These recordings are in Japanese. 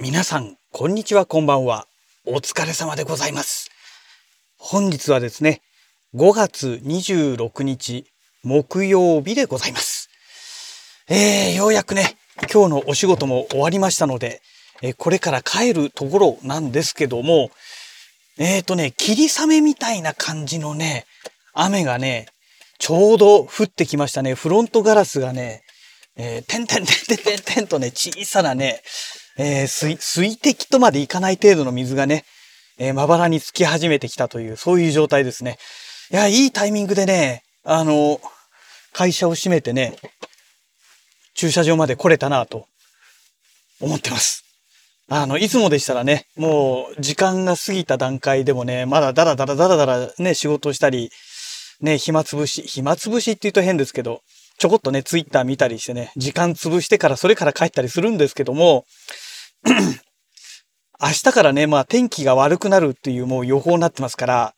皆さん、こんにちは、こんばんは。お疲れ様でございます。本日はですね、5月26日、木曜日でございます。えー、ようやくね、今日のお仕事も終わりましたので、えー、これから帰るところなんですけども、えっ、ー、とね、霧雨みたいな感じのね、雨がね、ちょうど降ってきましたね。フロントガラスがね、えー、てんてんてんてんてんてんとね、小さなね、えー、水、水滴とまでいかない程度の水がね、えー、まばらにつき始めてきたという、そういう状態ですね。いや、いいタイミングでね、あの、会社を閉めてね、駐車場まで来れたなと思ってます。あの、いつもでしたらね、もう時間が過ぎた段階でもね、まだダラダラダラダラね、仕事をしたり、ね、暇つぶし、暇つぶしって言うと変ですけど、ちょこっとね、ツイッター見たりしてね、時間潰してからそれから帰ったりするんですけども、明日からね、まあ天気が悪くなるっていうもう予報になってますから、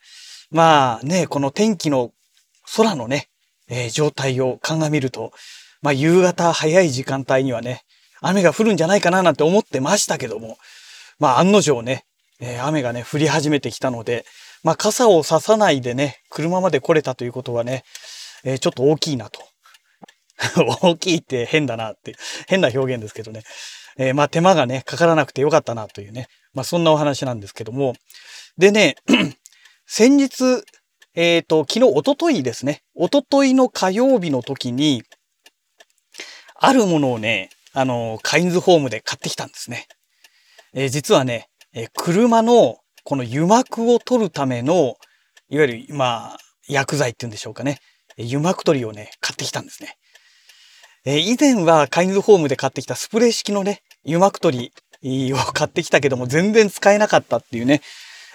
まあね、この天気の空のね、えー、状態を鑑みると、まあ夕方早い時間帯にはね、雨が降るんじゃないかななんて思ってましたけども、まあ案の定ね、えー、雨がね、降り始めてきたので、まあ傘を差さないでね、車まで来れたということはね、えー、ちょっと大きいなと。大きいって変だなって、変な表現ですけどね。えー、まあ手間がね、かからなくてよかったなというね。まあそんなお話なんですけども。でね、先日、えっ、ー、と、昨日、おとといですね。おとといの火曜日の時に、あるものをね、あの、カインズホームで買ってきたんですね。えー、実はね、え、車のこの油膜を取るための、いわゆる、まあ、薬剤っていうんでしょうかね。油膜取りをね、買ってきたんですね。え、以前はカインズホームで買ってきたスプレー式のね、油膜取りを買ってきたけども全然使えなかったっていうね、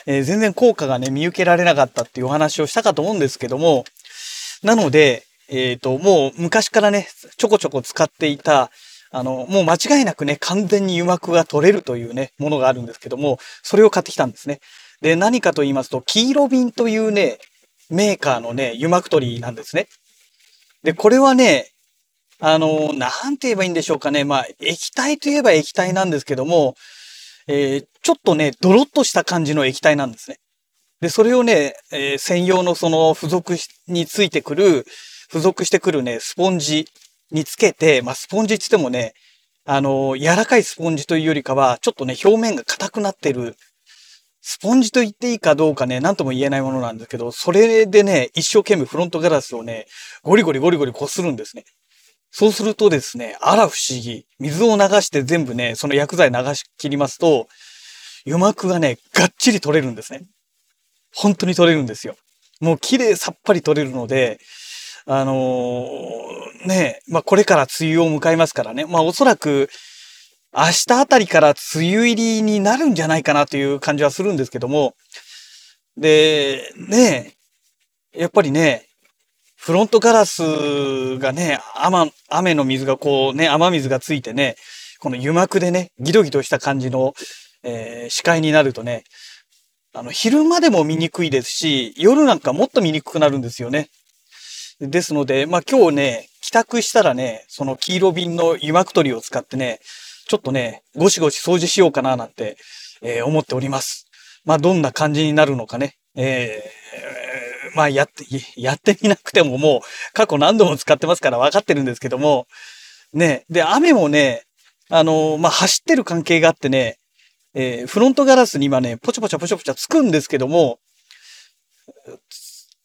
えー、全然効果がね、見受けられなかったっていうお話をしたかと思うんですけども、なので、えっ、ー、と、もう昔からね、ちょこちょこ使っていた、あの、もう間違いなくね、完全に油膜が取れるというね、ものがあるんですけども、それを買ってきたんですね。で、何かと言いますと、黄色瓶というね、メーカーのね、油膜取りなんですね。で、これはね、あの、なんて言えばいいんでしょうかね。まあ、液体といえば液体なんですけども、えー、ちょっとね、ドロッとした感じの液体なんですね。で、それをね、えー、専用のその付属についてくる、付属してくるね、スポンジにつけて、まあ、スポンジって言ってもね、あの、柔らかいスポンジというよりかは、ちょっとね、表面が硬くなってる、スポンジと言っていいかどうかね、なんとも言えないものなんですけど、それでね、一生懸命フロントガラスをね、ゴリゴリゴリゴリ擦るんですね。そうするとですね、あら不思議。水を流して全部ね、その薬剤流し切りますと、油膜がね、がっちり取れるんですね。本当に取れるんですよ。もう綺麗さっぱり取れるので、あのー、ね、まあこれから梅雨を迎えますからね。まあおそらく、明日あたりから梅雨入りになるんじゃないかなという感じはするんですけども、で、ね、やっぱりね、フロントガラスがね、雨、雨の水がこうね、雨水がついてね、この油膜でね、ギトギトした感じの、えー、視界になるとね、あの、昼間でも見にくいですし、夜なんかもっと見にくくなるんですよね。ですので、まあ今日ね、帰宅したらね、その黄色瓶の油膜取りを使ってね、ちょっとね、ゴシゴシ掃除しようかななんて、えー、思っております。まあどんな感じになるのかね、えーまあやって、やってみなくてももう過去何度も使ってますから分かってるんですけども、ね、で、雨もね、あの、まあ走ってる関係があってね、えー、フロントガラスに今ね、ポチャポチャポチャポチャつくんですけども、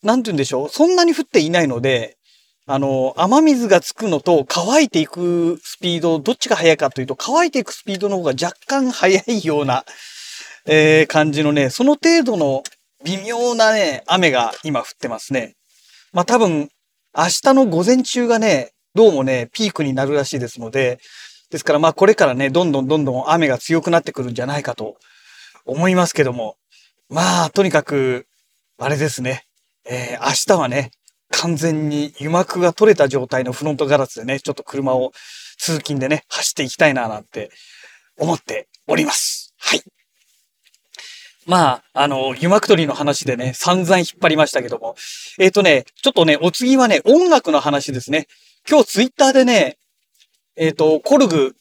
なんて言うんでしょう、そんなに降っていないので、あの、雨水がつくのと乾いていくスピード、どっちが速いかというと、乾いていくスピードの方が若干速いような、えー、感じのね、その程度の微妙なね、雨が今降ってますね。まあ多分、明日の午前中がね、どうもね、ピークになるらしいですので、ですからまあこれからね、どんどんどんどん雨が強くなってくるんじゃないかと思いますけども、まあとにかく、あれですね、えー、明日はね、完全に油膜が取れた状態のフロントガラスでね、ちょっと車を通勤でね、走っていきたいななんて思っております。はい。まあ、あの、湯まく取りの話でね、散々引っ張りましたけども。えっ、ー、とね、ちょっとね、お次はね、音楽の話ですね。今日ツイッターでね、えっ、ー、と、コルグ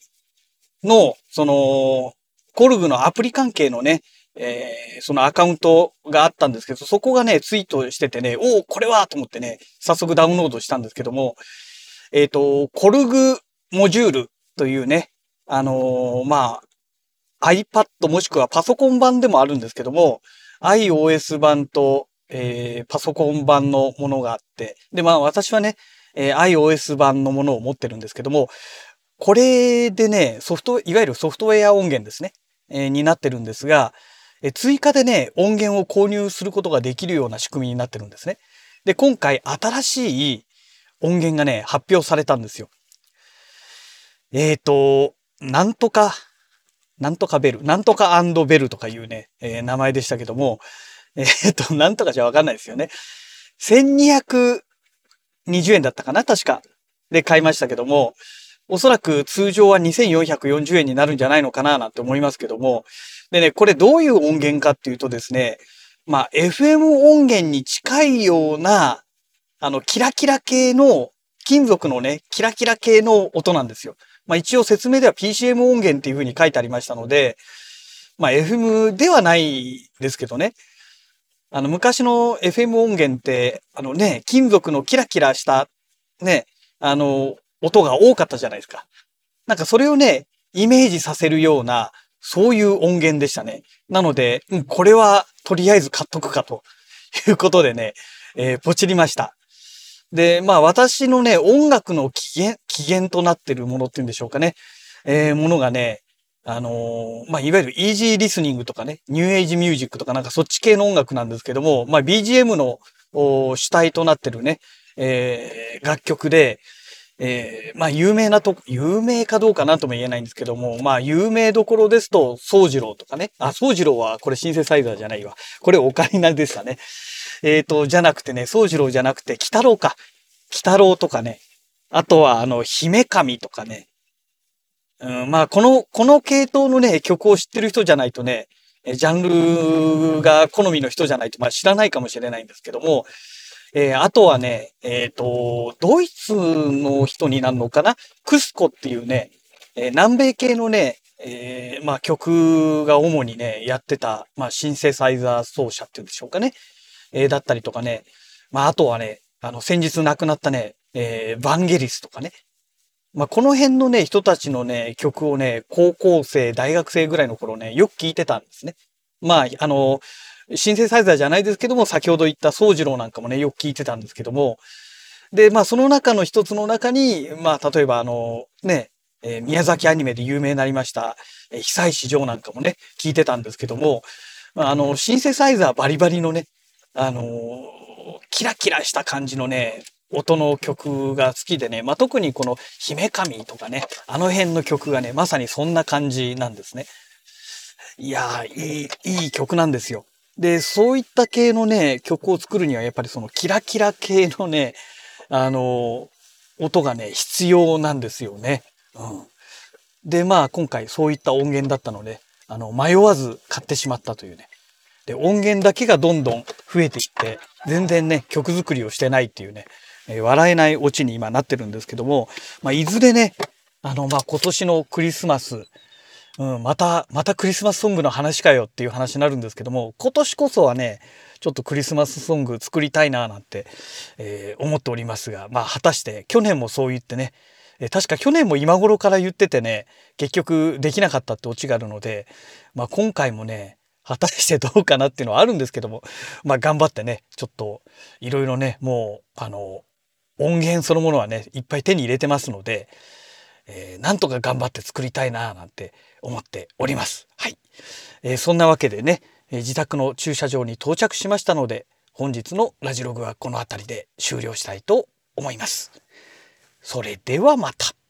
の、その、コルグのアプリ関係のね、えー、そのアカウントがあったんですけど、そこがね、ツイートしててね、おお、これはと思ってね、早速ダウンロードしたんですけども、えっ、ー、と、コルグモジュールというね、あのー、まあ、iPad もしくはパソコン版でもあるんですけども、iOS 版と、えー、パソコン版のものがあって、で、まあ私はね、えー、iOS 版のものを持ってるんですけども、これでね、ソフト、いわゆるソフトウェア音源ですね、えー、になってるんですが、えー、追加でね、音源を購入することができるような仕組みになってるんですね。で、今回新しい音源がね、発表されたんですよ。えっ、ー、と、なんとか、なんとかベル、なんとかベルとかいうね、えー、名前でしたけども、えっ、と、なんとかじゃわかんないですよね。1220円だったかな確か。で買いましたけども、おそらく通常は2440円になるんじゃないのかななんて思いますけども。でね、これどういう音源かっていうとですね、まあ、FM 音源に近いような、あの、キラキラ系の、金属のね、キラキラ系の音なんですよ。まあ一応説明では PCM 音源っていうふうに書いてありましたので、まあ FM ではないですけどね。あの昔の FM 音源って、あのね、金属のキラキラしたね、あの、音が多かったじゃないですか。なんかそれをね、イメージさせるような、そういう音源でしたね。なので、うん、これはとりあえず買っとくかということでね、えー、ポチりました。で、まあ私のね、音楽の起源、起源となってるものっていうんでしょうかね。えー、ものがね、あのー、まあいわゆるイージーリスニングとかね、ニューエイジミュージックとかなんかそっち系の音楽なんですけども、まあ BGM の主体となってるね、えー、楽曲で、えー、まあ有名なと、有名かどうかなとも言えないんですけども、まあ有名どころですと、宗次郎とかね。あ、宗次郎はこれシンセサイザーじゃないわ。これオカリナでしたね。えっ、ー、と、じゃなくてね、宗次郎じゃなくて、鬼太郎か。鬼太郎とかね。あとは、あの、姫神とかね。うん、まあ、この、この系統のね、曲を知ってる人じゃないとね、ジャンルが好みの人じゃないと、まあ知らないかもしれないんですけども、えー、あとはね、えっ、ー、と、ドイツの人になるのかな？クスコっていうね、えー、南米系のね、え、まあ曲が主にね、やってた、まあシンセサイザー奏者っていうんでしょうかね。えー、だったりとかね。まあ、あとはね、あの、先日亡くなったね、えー、バンゲリスとかね。まあ、この辺のね、人たちのね、曲をね、高校生、大学生ぐらいの頃ね、よく聞いてたんですね。まあ、あの、シンセサイザーじゃないですけども、先ほど言った宗次郎なんかもね、よく聞いてたんですけども、で、まあ、その中の一つの中に、まあ、例えばあの、ね、えー、宮崎アニメで有名になりました、えー、久石譲なんかもね、聞いてたんですけども、あの、シンセサイザーバリバリのね、あのキラキラした感じのね、音の曲が好きでね、まあ、特にこの姫神とかね、あの辺の曲がね、まさにそんな感じなんですね。いやー、いい、いい曲なんですよ。で、そういった系のね、曲を作るにはやっぱりそのキラキラ系のね、あの音がね、必要なんですよね。うん。で、まあ今回そういった音源だったので、あの、迷わず買ってしまったというね。で、音源だけがどんどん増えていって、全然ね、曲作りをしてないっていうね、えー、笑えないオチに今なってるんですけども、まあ、いずれね、あの、まあ、今年のクリスマス、うん、また、またクリスマスソングの話かよっていう話になるんですけども、今年こそはね、ちょっとクリスマスソング作りたいななんて、えー、思っておりますが、まあ、果たして去年もそう言ってね、え確か去年も今頃から言っててね、結局できなかったってオチがあるので、まあ、今回もね、果たしてどうかなっていうのはあるんですけども、まあ頑張ってね、ちょっといろいろね、もう、あの、音源そのものはね、いっぱい手に入れてますので、えー、なんとか頑張って作りたいななんて思っております。はい。えー、そんなわけでね、え、自宅の駐車場に到着しましたので、本日のラジログはこの辺りで終了したいと思います。それではまた。